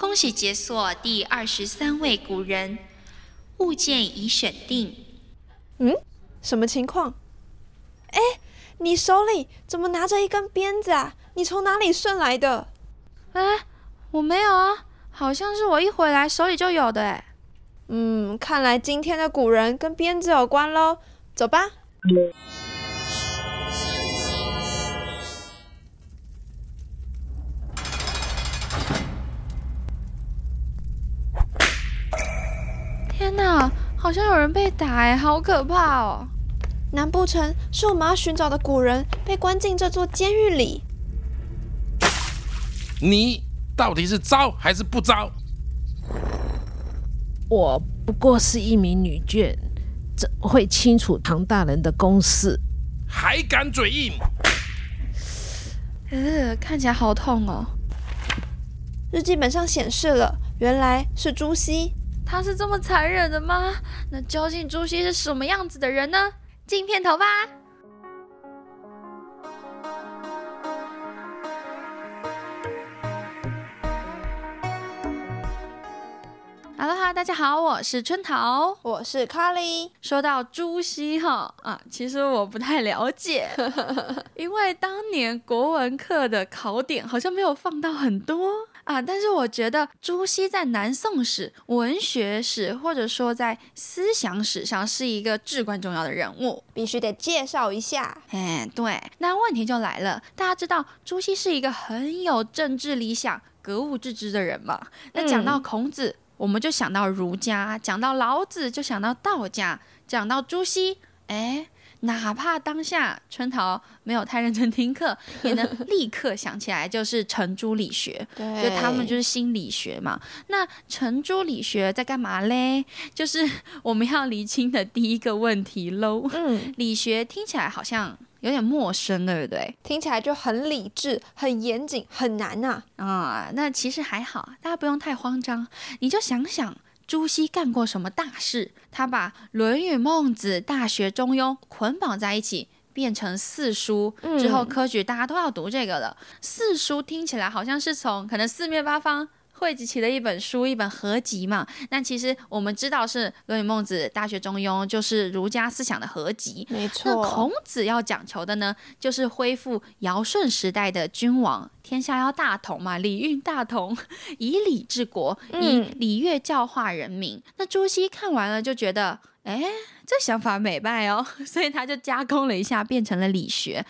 恭喜解锁第二十三位古人，物件已选定。嗯，什么情况？哎，你手里怎么拿着一根鞭子啊？你从哪里顺来的？哎，我没有啊，好像是我一回来手里就有的哎。嗯，看来今天的古人跟鞭子有关喽。走吧。天好像有人被打哎，好可怕哦！难不成是我们要寻找的古人被关进这座监狱里？你到底是招还是不招？我不过是一名女眷，怎会清楚唐大人的公事？还敢嘴硬？呃，看起来好痛哦。日记本上显示了，原来是朱熹。他是这么残忍的吗？那究竟朱熹是什么样子的人呢？进片头吧。大家好，我是春桃，我是卡莉。说到朱熹哈啊，其实我不太了解，因为当年国文课的考点好像没有放到很多。啊！但是我觉得朱熹在南宋史、文学史，或者说在思想史上，是一个至关重要的人物，必须得介绍一下。哎，对，那问题就来了，大家知道朱熹是一个很有政治理想、格物致知的人嘛？那讲到孔子，我们就想到儒家；讲到老子，就想到道家；讲到朱熹，哎。哪怕当下春桃没有太认真听课，也能立刻想起来，就是程朱理学，就他们就是心理学嘛。那程朱理学在干嘛嘞？就是我们要厘清的第一个问题喽。嗯，理学听起来好像有点陌生，对不对？听起来就很理智、很严谨、很难呐。啊，那其实还好，大家不用太慌张，你就想想。朱熹干过什么大事？他把《论语》《孟子》《大学》《中庸》捆绑在一起，变成四书。之后科举大家都要读这个了。四书听起来好像是从可能四面八方。汇集起了一本书，一本合集嘛。那其实我们知道是《论语》《孟子》《大学》《中庸》，就是儒家思想的合集。没错。那孔子要讲求的呢，就是恢复尧舜时代的君王，天下要大同嘛，礼运大同，以礼治国，以礼乐教化人民。那朱熹看完了就觉得，哎，这想法美败哦，所以他就加工了一下，变成了理学。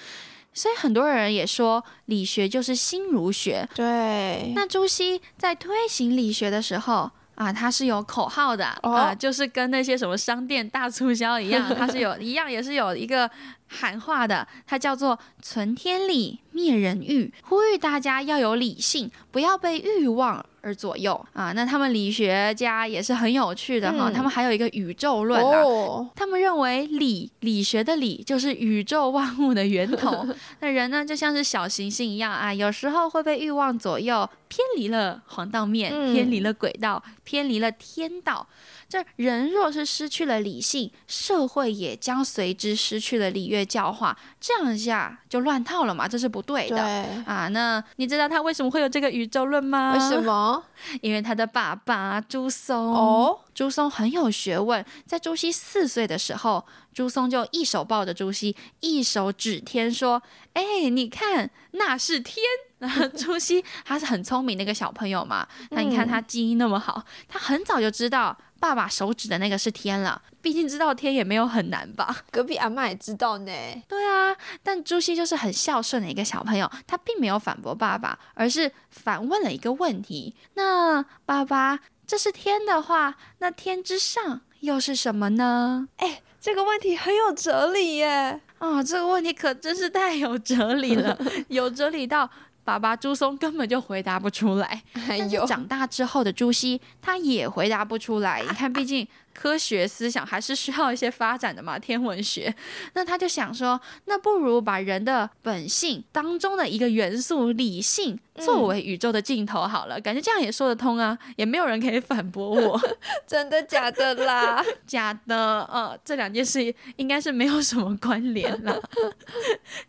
所以很多人也说理学就是心儒学。对。那朱熹在推行理学的时候啊，他是有口号的啊，就是跟那些什么商店大促销一样，他是有一样也是有一个。喊话的，它叫做“存天理，灭人欲”，呼吁大家要有理性，不要被欲望而左右啊。那他们理学家也是很有趣的哈，他们还有一个宇宙论啊，他们认为理理学的理就是宇宙万物的源头。那人呢，就像是小行星一样啊，有时候会被欲望左右，偏离了黄道面，偏离了轨道，偏离了天道。这人若是失去了理性，社会也将随之失去了礼乐教化，这样一下就乱套了嘛，这是不对的啊。那你知道他为什么会有这个宇宙论吗？为什么？因为他的爸爸朱松哦，朱松很有学问，在朱熹四岁的时候，朱松就一手抱着朱熹，一手指天说：“哎，你看那是天。”那朱熹他是很聪明的一个小朋友嘛，那你看他基因那么好，他很早就知道。爸爸手指的那个是天了，毕竟知道天也没有很难吧？隔壁阿妈也知道呢。对啊，但朱熹就是很孝顺的一个小朋友，他并没有反驳爸爸，而是反问了一个问题：那爸爸，这是天的话，那天之上又是什么呢？哎，这个问题很有哲理耶！啊，这个问题可真是太有哲理了，有哲理到。爸爸朱松根本就回答不出来，但是长大之后的朱熹他也回答不出来。你看，毕竟科学思想还是需要一些发展的嘛，天文学。那他就想说，那不如把人的本性当中的一个元素理性作为宇宙的尽头好了，感觉这样也说得通啊，也没有人可以反驳我。真的假的啦？假的，呃，这两件事应该是没有什么关联了。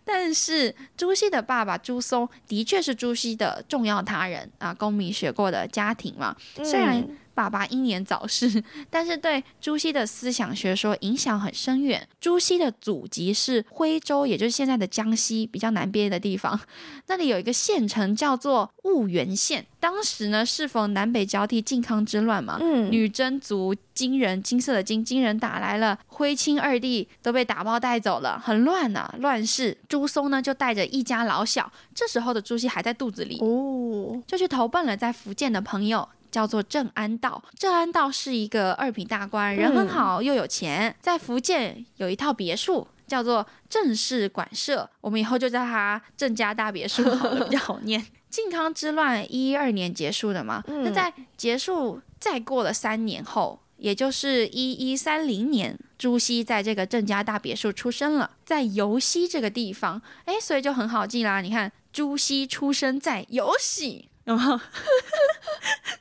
但是朱熹的爸爸朱松的确是朱熹的重要他人啊，公民学过的家庭嘛，虽然。爸爸英年早逝，但是对朱熹的思想学说影响很深远。朱熹的祖籍是徽州，也就是现在的江西比较南边的地方。那里有一个县城叫做婺源县。当时呢，适逢南北交替靖康之乱嘛，嗯，女真族金人，金色的金金人打来了，徽钦二帝都被打包带走了，很乱呐，乱世。朱松呢就带着一家老小，这时候的朱熹还在肚子里哦，就去投奔了在福建的朋友。叫做正安道，正安道是一个二品大官，人很好又有钱，在福建有一套别墅，叫做郑氏馆舍，我们以后就叫它郑家大别墅好了，比较好念。靖康之乱一一二年结束的嘛，那在结束再过了三年后，也就是一一三零年，朱熹在这个郑家大别墅出生了，在尤溪这个地方，哎，所以就很好记啦。你看，朱熹出生在尤溪。有没有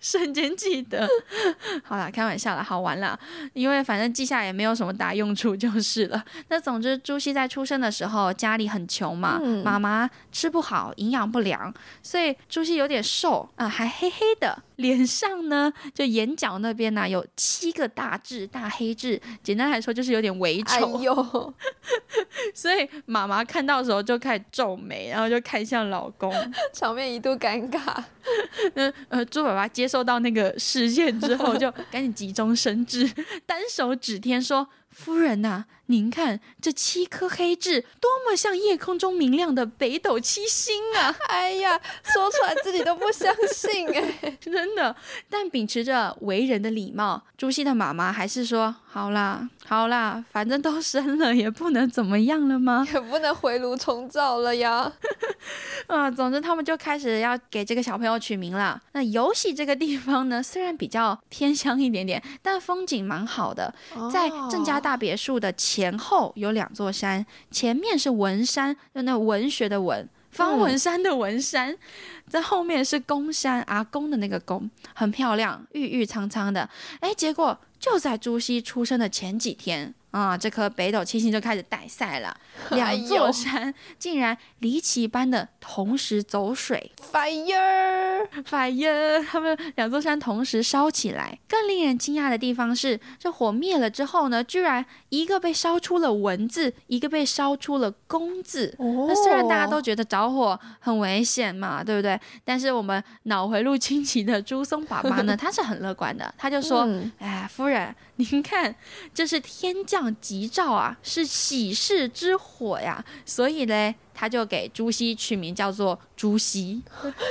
瞬间记得？好了，开玩笑了，好玩了。因为反正记下也没有什么大用处，就是了。那总之，朱熹在出生的时候家里很穷嘛，妈妈吃不好，营养不良，所以朱熹有点瘦啊，还黑黑的。脸上呢，就眼角那边呢有七个大痣，大黑痣。简单来说，就是有点微丑。哎呦，所以妈妈看到的时候就开始皱眉，然后就看向老公，场面一度尴尬。那呃，猪爸爸接受到那个视线之后，就赶紧急中生智，单手指天说。夫人呐，您看这七颗黑痣，多么像夜空中明亮的北斗七星啊！哎呀，说出来自己都不相信哎，真的。但秉持着为人的礼貌，朱熹的妈妈还是说：好啦，好啦，反正都生了，也不能怎么样了吗？也不能回炉重造了呀。啊，总之他们就开始要给这个小朋友取名了。那游戏这个地方呢，虽然比较偏乡一点点，但风景蛮好的，在郑家。大别墅的前后有两座山，前面是文山，就那文学的文，方文山的文山，在后面是公山，阿公的那个公，很漂亮，郁郁苍苍的。哎，结果就在朱熹出生的前几天。啊，这颗北斗七星就开始带赛了，两座山竟然离奇般的同时走水，fire，fire，他们两座山同时烧起来。更令人惊讶的地方是，这火灭了之后呢，居然一个被烧出了文字，一个被烧出了公字。那虽然大家都觉得着火很危险嘛，对不对？但是我们脑回路清奇的朱松爸爸呢，他是很乐观的，他就说：“哎，夫人，您看，这是天降。”吉兆啊，是喜事之火呀，所以呢，他就给朱熹取名叫做朱熹。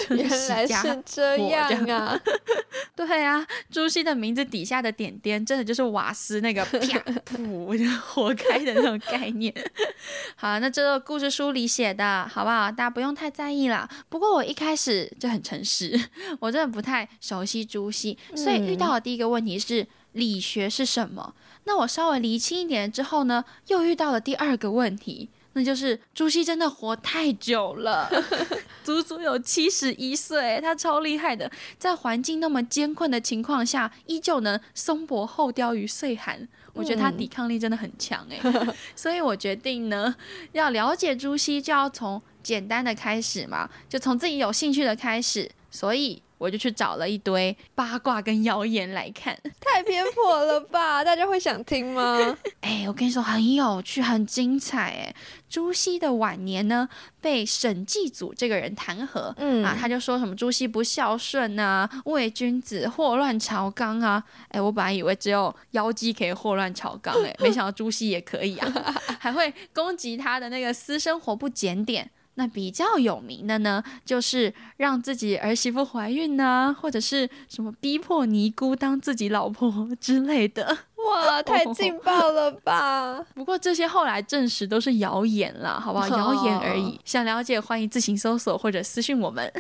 原来 是这样啊！对啊，朱熹的名字底下的点点，真的就是瓦斯那个啪噗火开的那种概念。好，那这个故事书里写的，好不好？大家不用太在意啦。不过我一开始就很诚实，我真的不太熟悉朱熹，所以遇到的第一个问题是理学是什么？那我稍微厘清一点之后呢，又遇到了第二个问题，那就是朱熹真的活太久了，足足有七十一岁，他超厉害的，在环境那么艰困的情况下，依旧能松柏后凋于岁寒，我觉得他抵抗力真的很强哎，所以我决定呢，要了解朱熹就要从简单的开始嘛，就从自己有兴趣的开始，所以。我就去找了一堆八卦跟谣言来看，太偏颇了吧？大家会想听吗？哎，我跟你说很有趣，很精彩哎。朱熹的晚年呢，被沈继祖这个人弹劾，嗯啊，他就说什么朱熹不孝顺啊，伪君子，祸乱朝纲啊。哎，我本来以为只有妖姬可以祸乱朝纲，哎，没想到朱熹也可以啊，还会攻击他的那个私生活不检点。那比较有名的呢，就是让自己儿媳妇怀孕呐，或者是什么逼迫尼姑当自己老婆之类的。哇，太 劲爆了吧！不过这些后来证实都是谣言了，好不好？谣言而已。想了解，欢迎自行搜索或者私信我们。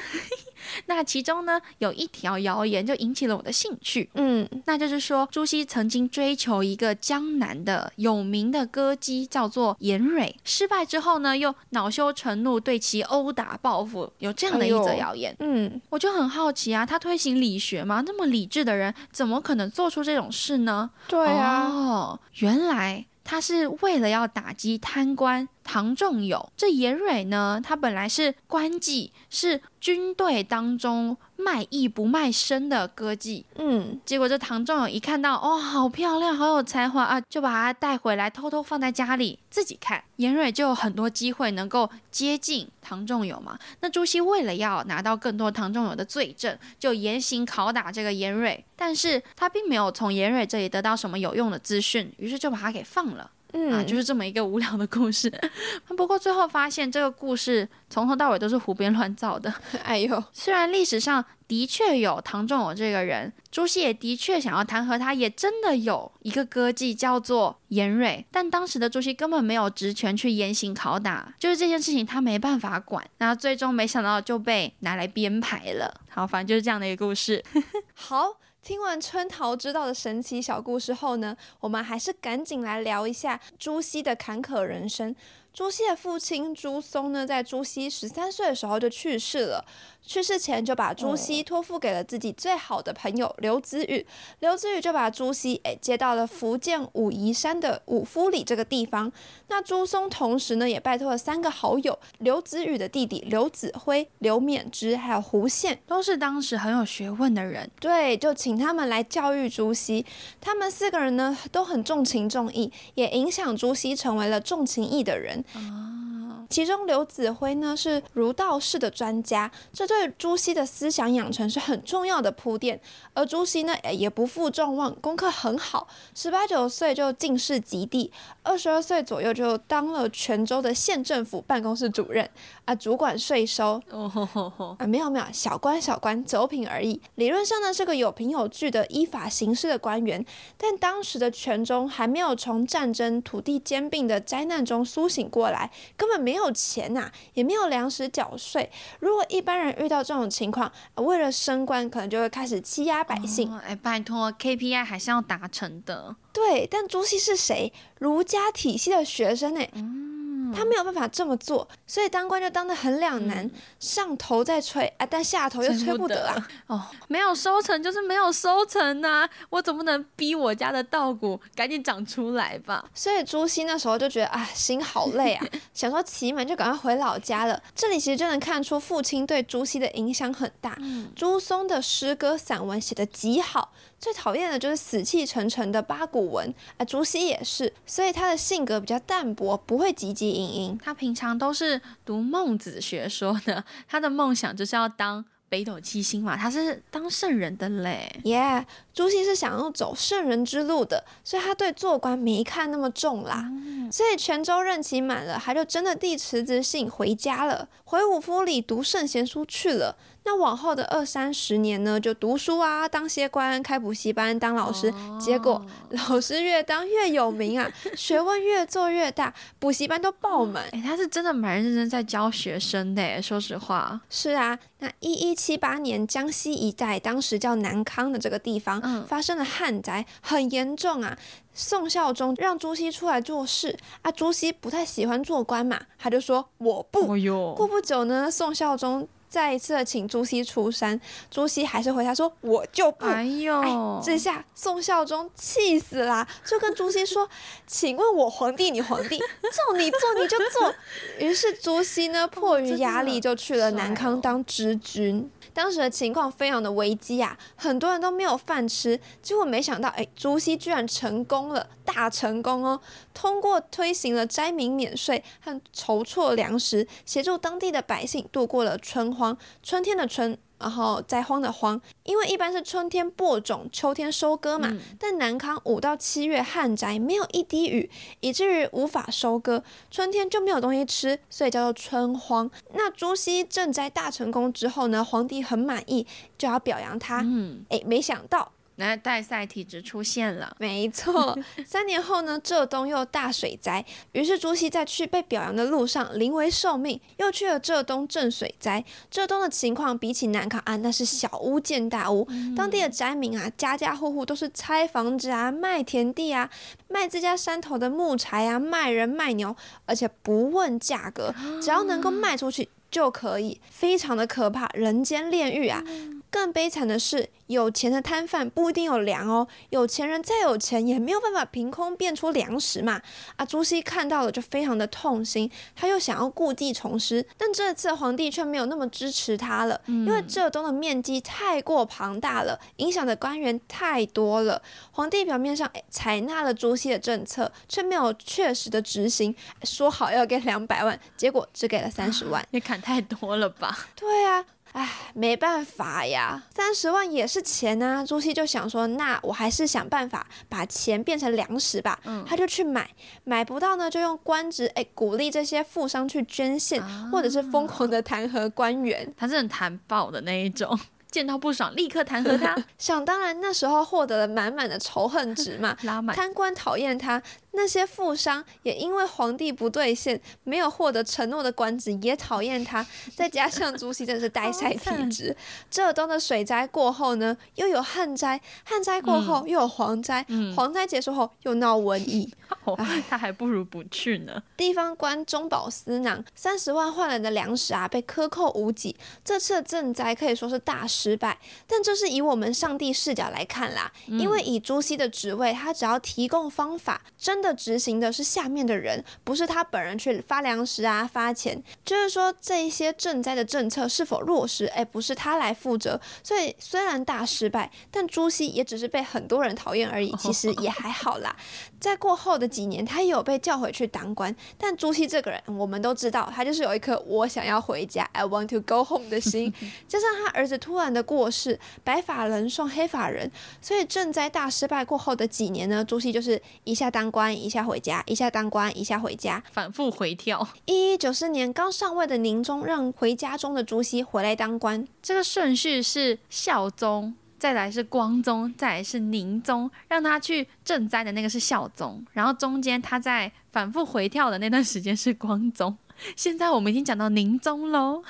那其中呢，有一条谣言就引起了我的兴趣，嗯，那就是说朱熹曾经追求一个江南的有名的歌姬，叫做严蕊，失败之后呢，又恼羞成怒，对其殴打报复，有这样的一则谣言。嗯，我就很好奇啊，他推行理学吗？那么理智的人，怎么可能做出这种事呢？对啊，哦，原来他是为了要打击贪官唐仲友。这严蕊呢，他本来是官妓，是军队当中卖艺不卖身的歌妓。嗯，结果这唐仲友一看到，哦，好漂亮，好有才华啊，就把她带回来，偷偷放在家里自己看。严蕊就有很多机会能够接近唐仲友嘛。那朱熹为了要拿到更多唐仲友的罪证，就严刑拷打这个严蕊，但是他并没有从严蕊这里得到什么有用的资讯，于是就把他给放了。嗯，啊，就是这么一个无聊的故事。不过最后发现，这个故事从头到尾都是胡编乱造的。哎呦，虽然历史上的确有唐仲友这个人，朱熹也的确想要弹劾他，也真的有一个歌妓叫做严蕊，但当时的朱熹根本没有职权去严刑拷打，就是这件事情他没办法管。那最终没想到就被拿来编排了。好，反正就是这样的一个故事。好。听完春桃知道的神奇小故事后呢，我们还是赶紧来聊一下朱熹的坎坷人生。朱熹的父亲朱松呢，在朱熹十三岁的时候就去世了。去世前就把朱熹托付给了自己最好的朋友刘子宇，刘子宇就把朱熹诶接到了福建武夷山的五夫里这个地方。那朱松同时呢，也拜托了三个好友：刘子宇的弟弟刘子辉、刘勉之，还有胡宪，都是当时很有学问的人。对，就请他们来教育朱熹。他们四个人呢，都很重情重义，也影响朱熹成为了重情义的人。其中刘子辉呢是儒道释的专家，这对朱熹的思想养成是很重要的铺垫。而朱熹呢，也不负众望，功课很好，十八九岁就进士及第，二十二岁左右就当了泉州的县政府办公室主任，啊，主管税收。哦，啊，没有没有，小官小官，走品而已。理论上呢，是个有凭有据的依法行事的官员，但当时的泉州还没有从战争、土地兼并的灾难中苏醒过来，根本没有钱呐、也没有粮食缴税。如果一般人遇到这种情况，呃为了升官，可能就会开始欺压百姓。哦哎，拜托，KPI 还是要达成的。对，但朱熹是谁？儒家体系的学生哎、他没有办法这么做，所以当官就当的很两难，上头在吹啊，但下头又吹不得啊。哦，没有收成就是没有收成呐、我总不能逼我家的稻谷赶紧长出来吧？所以朱熹那时候就觉得啊，心好累啊，想说期满就赶快回老家了。这里其实就能看出父亲对朱熹的影响很大。朱松的诗歌散文写的极好，最讨厌的就是死气沉沉的八股文啊。朱熹也是，所以他的性格比较淡薄，不会汲汲营营。他平常都是读孟子学说的，他的梦想就是要当北斗七星嘛，他是当圣人的嘞。耶、朱熹是想要走圣人之路的，所以他对做官没看那么重啦。所以泉州任期满了，他就真的递辞职信回家了，回五夫里读圣贤书去了。那往后的二三十年呢，就读书啊，当些官，开补习班，当老师。结果 老师越当越有名啊，学问越做越大，补习班都爆满。哎，他是真的蛮认真在教学生的耶，说实话。是啊，那一一七八年，江西一带当时叫南康的这个地方、嗯发生了旱灾，很严重啊。宋孝宗让朱熹出来做事啊，朱熹不太喜欢做官嘛，他就说我不。哟过不久呢，宋孝宗再一次的请朱熹出山，朱熹还是回答说我就不。哎呦，这下宋孝宗气死啦，就跟朱熹说：“请问我皇帝，你皇帝 叫你做你就做。”于是朱熹呢，迫于压力就去了南康当知军。当时的情况非常的危机啊，很多人都没有饭吃。结果没想到，哎，朱熹居然成功了，大成功哦！通过推行了灾民免税和筹措粮食，协助当地的百姓度过了春荒。春天的春。然后灾荒的荒，因为一般是春天播种，秋天收割嘛。但南康五到七月旱灾，没有一滴雨，以至于无法收割，春天就没有东西吃，所以叫做春荒。那朱熹赈灾大成功之后呢，皇帝很满意，就要表扬他。嗯，哎，没想到那代赛体质出现了。没错，三年后呢，浙东又大水灾，于是朱熹在去被表扬的路上临危受命，又去了浙东镇水灾。浙东的情况比起南康啊，那是小巫见大巫，当地的灾民啊，家家户户都是拆房子啊、卖田地啊、卖自家山头的木材啊、卖人卖牛，而且不问价格，只要能够卖出去就可以，非常的可怕，人间炼狱啊！更悲惨的是，有钱的摊贩不一定有粮哦。有钱人再有钱，也没有办法凭空变出粮食嘛。啊，朱熹看到了就非常的痛心，他又想要故地重施，但这次皇帝却没有那么支持他了，因为浙东的面积太过庞大了，影响的官员太多了。皇帝表面上采纳了朱熹的政策，却没有确实的执行，说好要给两百万，结果只给了三十万，也砍太多了吧？对啊。唉，没办法呀，三十万也是钱啊。朱熹就想说，那我还是想办法把钱变成粮食吧。嗯，他就去买，买不到呢，就用官职，哎，鼓励这些富商去捐献，或者是疯狂的弹劾官员。他是很弹爆的那一种。见到不爽，立刻弹劾他。想当然，那时候获得了满满的仇恨值嘛。拉满。贪官讨厌他，那些富商也因为皇帝不兑现，没有获得承诺的官职，也讨厌他。再加上朱熹真的是呆塞体质，浙东的水灾过后呢，又有旱灾，旱灾过后又有蝗灾，蝗灾结束后又闹瘟疫。他还不如不去呢。地方官中饱私囊，三十万换来的粮食啊，被克扣无几。这次的赈灾可以说是大失败，但这是以我们上帝视角来看啦。因为以朱熹的职位，他只要提供方法，真的执行的是下面的人，不是他本人去发粮食啊、发钱。就是说，这一些赈灾的政策是否落实，哎，不是他来负责。所以虽然大失败，但朱熹也只是被很多人讨厌而已，其实也还好啦。在过后的几年，他也有被叫回去当官。但朱熹这个人，我们都知道，他就是有一颗我想要回家 （I want to go home） 的心。加上他儿子突然的过世，白发人送黑发人，所以赈灾大失败过后的几年呢，朱熹就是一下当官，一下回家，一下当官，一下回家，反复回跳。一一九四年，刚上位的宁宗让回家中的朱熹回来当官，这个顺序是孝宗。再来是光宗，再来是宁宗，让他去赈灾的那个是孝宗，然后中间他在反复回跳的那段时间是光宗。现在我们已经讲到宁宗喽，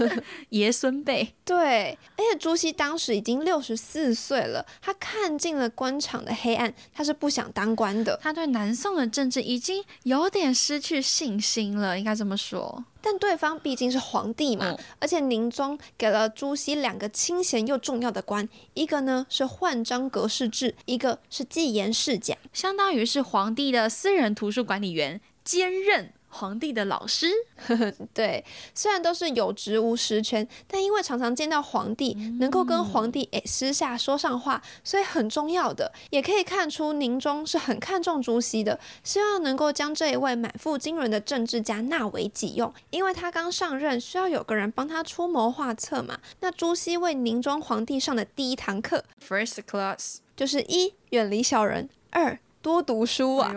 爷孙辈。对，而且朱熹当时已经六十四岁了，他看尽了官场的黑暗，他是不想当官的。他对南宋的政治已经有点失去信心了，应该这么说。但对方毕竟是皇帝嘛，而且宁宗给了朱熹两个清闲又重要的官，一个呢是换章阁事制，一个是纪言侍讲，相当于是皇帝的私人图书管理员兼任。皇帝的老师，对，虽然都是有职无实权，但因为常常见到皇帝，能够跟皇帝诶私下说上话，所以很重要的。也可以看出宁宗是很看重朱熹的，希望能够将这一位满腹经纶的政治家纳为己用。因为他刚上任，需要有个人帮他出谋划策嘛。那朱熹为宁宗皇帝上的第一堂课，First class，就是一远离小人，二。多读书啊，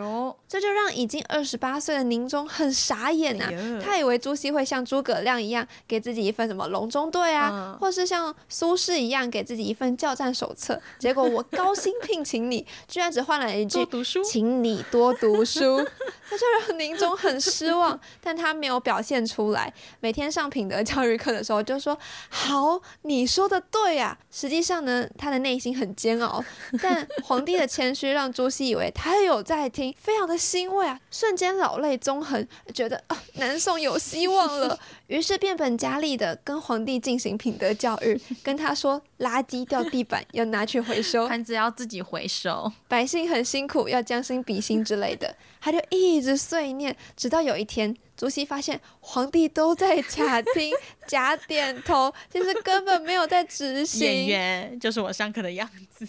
这就让已经二十八岁的宁宗很傻眼呐。他以为朱熹会像诸葛亮一样给自己一份什么隆中对啊，或是像苏轼一样给自己一份教战手册。结果我高薪聘请你，居然只换了一句“请你多读书”，这就让宁宗很失望。但他没有表现出来。每天上品德教育课的时候就说：“好，你说的对呀。”实际上呢，他的内心很煎熬。但皇帝的谦虚让朱熹以为。他有在听，非常的欣慰啊，瞬间老泪纵横，觉得啊南宋有希望了，于是变本加厉的跟皇帝进行品德教育，跟他说垃圾掉地板要拿去回收，盘子要自己回收，百姓很辛苦要将心比心之类的，他就一直碎念，直到有一天，朱熹发现皇帝都在假听 假点头，其实根本没有在执行，演员就是我上课的样子。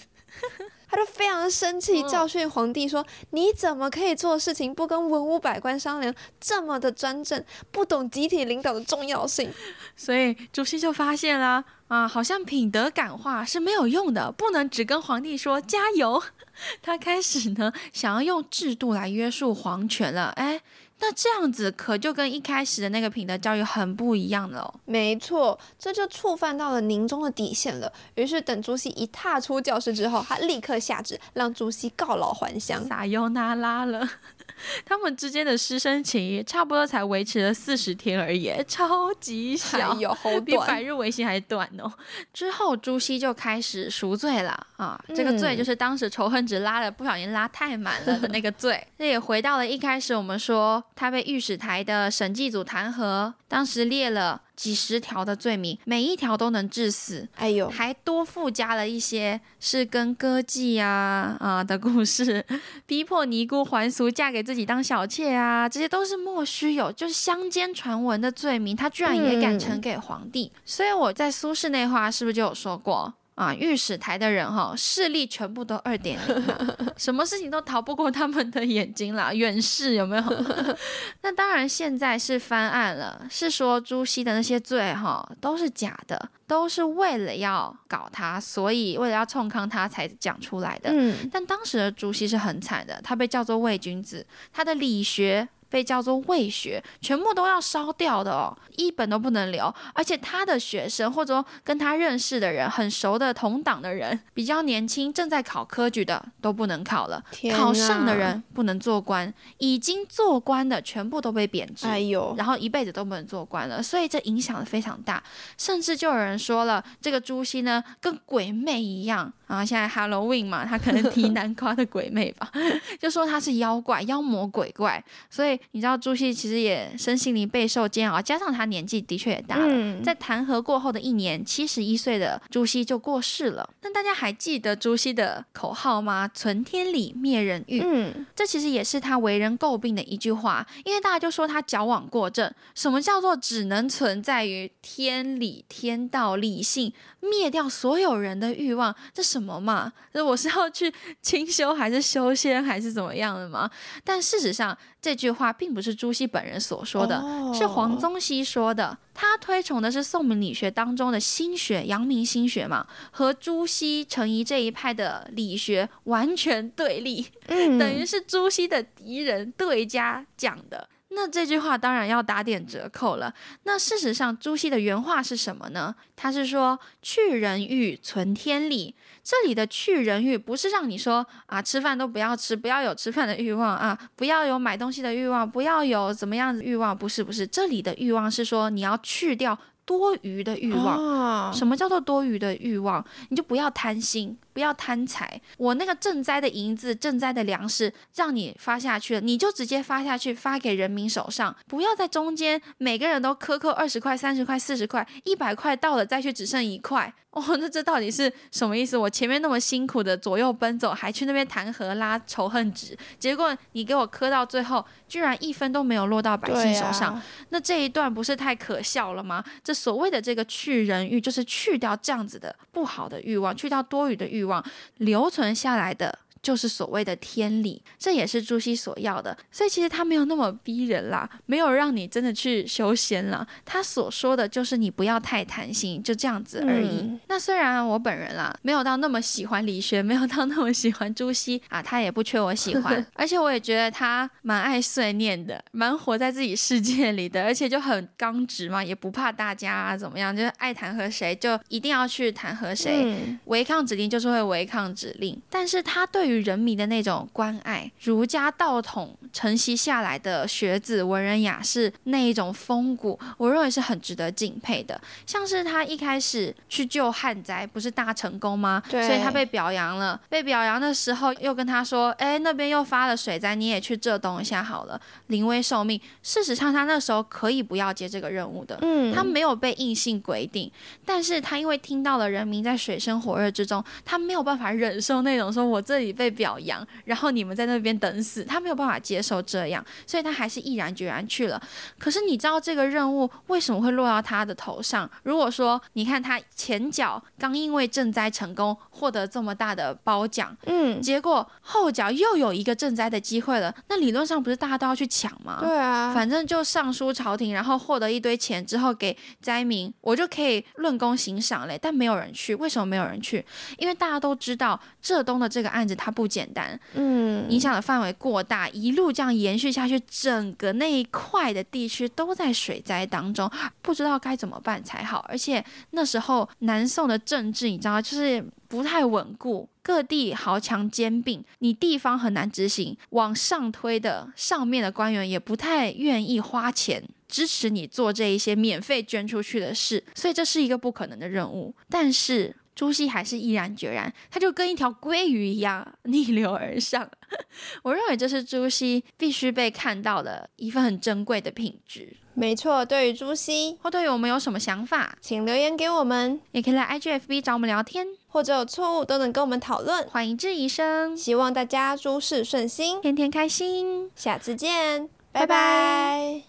他就非常生气，教训皇帝说：“你怎么可以做事情不跟文武百官商量，这么的专政，不懂集体领导的重要性？”所以朱熹就发现了啊，好像品德感化是没有用的，不能只跟皇帝说加油。他开始呢，想要用制度来约束皇权了。哎。那这样子可就跟一开始的那个品德教育很不一样了哦。没错，这就触犯到了宁宗的底线了。于是等朱熹一踏出教室之后，他立刻下旨让朱熹告老还乡。撒尤那拉了。他们之间的师生情谊差不多才维持了四十天而已，超级小，哎呦好比百。日维新还短哦。之后朱熹就开始赎罪了啊，这个罪就是当时仇恨值拉的不小心拉太满了的那个罪。这也回到了一开始我们说他被御史台的审计组弹劾，当时列了。几十条的罪名，每一条都能致死，哎呦，还多附加了一些是跟歌妓啊啊的故事，逼迫尼姑还俗嫁给自己当小妾啊，这些都是莫须有，就是乡间传闻的罪名，他居然也敢呈给皇帝。所以我在苏轼那话是不是就有说过？啊，御史台的人哈，视力全部都二点零，什么事情都逃不过他们的眼睛啦，远视有没有？那当然，现在是翻案了，是说朱熹的那些罪哈都是假的，都是为了要搞他，所以为了要冲康他才讲出来的。嗯，但当时的朱熹是很惨的，他被叫做伪君子，他的理学被叫做伪学，全部都要烧掉的哦，一本都不能留。而且他的学生或者说跟他认识的人、很熟的同党的人、比较年轻正在考科举的都不能考了，考上的，人不能做官，已经做官的全部都被贬值。哎呦，然后一辈子都不能做官了，所以这影响的非常大，甚至就有人说了，这个朱熹呢跟鬼魅一样啊，现在 Halloween 嘛，他可能提 南瓜的鬼魅吧，就说他是妖怪、妖魔鬼怪，所以你知道朱熹其实也身心灵备受煎熬，加上他年纪的确也大了，嗯在弹劾过后的一年，七十一岁的朱熹就过世了。那大家还记得朱熹的口号吗？存天理，灭人欲。嗯，这其实也是他为人诟病的一句话，因为大家就说他矫枉过正。什么叫做只能存在于天理、天道、理性，灭掉所有人的欲望？这什么嘛？这我是要去 清修，还是修仙，还是怎么样的吗？但事实上，这句话并不是朱熹本人所说的，哦是黄宗羲说的。他推崇的是宋明理学当中的心学，阳明心学嘛，和朱熹、程颐这一派的理学完全对立。嗯等于是朱熹的敌人对家讲的。那这句话当然要打点折扣了。那事实上，朱熹的原话是什么呢？他是说“去人欲，存天理”。这里的去人欲不是让你说啊，吃饭都不要吃，不要有吃饭的欲望啊，不要有买东西的欲望，不要有怎么样的欲望。不是不是，这里的欲望是说你要去掉多余的欲望。哦什么叫做多余的欲望？你就不要贪心，不要贪财。我那个赈灾的银子、赈灾的粮食，让你发下去了，你就直接发下去，发给人民手上，不要在中间每个人都克扣二十块、三十块、四十块、一百块，到了再去只剩一块。哦，那这到底是什么意思？我前面那么辛苦的左右奔走，还去那边弹劾拉仇恨值，结果你给我磕到最后，居然一分都没有落到百姓手上。啊那这一段不是太可笑了吗？这所谓的这个去人欲，就是去掉这样子的不好的欲望，去掉多余的欲望，留存下来的。就是所谓的天理，这也是朱熹所要的，所以其实他没有那么逼人啦，没有让你真的去修仙啦。他所说的就是你不要太贪心，就这样子而已。嗯那虽然我本人啦没有到那么喜欢理学，没有到那么喜欢朱熹啊，他也不缺我喜欢，而且我也觉得他蛮爱碎念的，蛮活在自己世界里的，而且就很刚直嘛，也不怕大家、啊、怎么样，就是爱弹劾谁就一定要去弹劾谁。嗯违抗指令就是会违抗指令，但是他对于人民的那种关爱，儒家道统承袭下来的学子文人雅士那一种风骨，我认为是很值得敬佩的。像是他一开始去救旱灾，不是大成功吗？对所以他被表扬了。被表扬的时候，又跟他说：“哎，那边又发了水灾，你也去浙东一下好了，临危受命。”事实上，他那时候可以不要接这个任务的。嗯，他没有被硬性规定，但是他因为听到了人民在水深火热之中，他没有办法忍受那种说我这里被表扬，然后你们在那边等死，他没有办法接受这样，所以他还是毅然决然去了。可是你知道这个任务为什么会落到他的头上？如果说你看他前脚刚因为赈灾成功获得这么大的褒奖，嗯，结果后脚又有一个赈灾的机会了，那理论上不是大家都要去抢吗？对啊，反正就上书朝廷，然后获得一堆钱之后给灾民，我就可以论功行赏嘞。但没有人去，为什么没有人去？因为大家都知道浙东的这个案子它不简单，嗯，影响的范围过大，一路这样延续下去，整个那一块的地区都在水灾当中，不知道该怎么办才好。而且那时候南宋的政治，你知道，就是不太稳固，各地豪强兼并，你地方很难执行，往上推的上面的官员也不太愿意花钱。支持你做这一些免费捐出去的事，所以这是一个不可能的任务。但是朱熹还是毅然决然，他就跟一条鲑鱼一样逆流而上。我认为这是朱熹必须被看到的一份很珍贵的品质。没错，对于朱熹或对于我们有什么想法，请留言给我们，也可以来 IGFB 找我们聊天，或者有错误都能跟我们讨论。欢迎质疑声，希望大家诸事顺心，天天开心。下次见，拜拜。